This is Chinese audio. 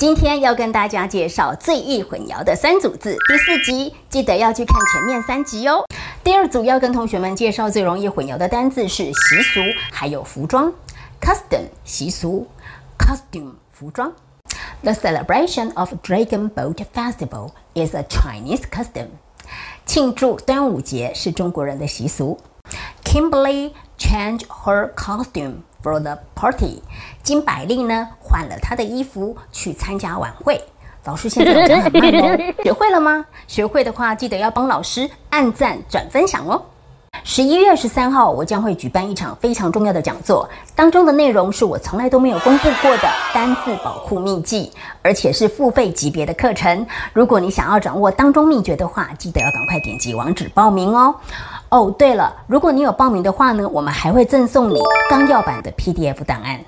今天要跟大家介绍最易混淆的三组字，第四集记得要去看前面三集哦。第二组要跟同学们介绍最容易混淆的单字是习俗，还有服装，custom 习俗，costume 服装。The celebration of Dragon Boat Festival is a Chinese custom. 庆祝端午节是中国人的习俗。Kimberly changed her costume for the party. 金百丽呢换了他的衣服去参加晚会。老师现在讲很慢哦，学会了吗？学会的话，记得要帮老师按赞、转分享哦。十一月十三号，我将会举办一场非常重要的讲座，当中的内容是我从来都没有公布过的单字保护秘籍，而且是付费级别的课程。如果你想要掌握当中秘诀的话，记得要赶快点击网址报名哦。哦，对了，如果你有报名的话呢，我们还会赠送你纲要版的 PDF 档案。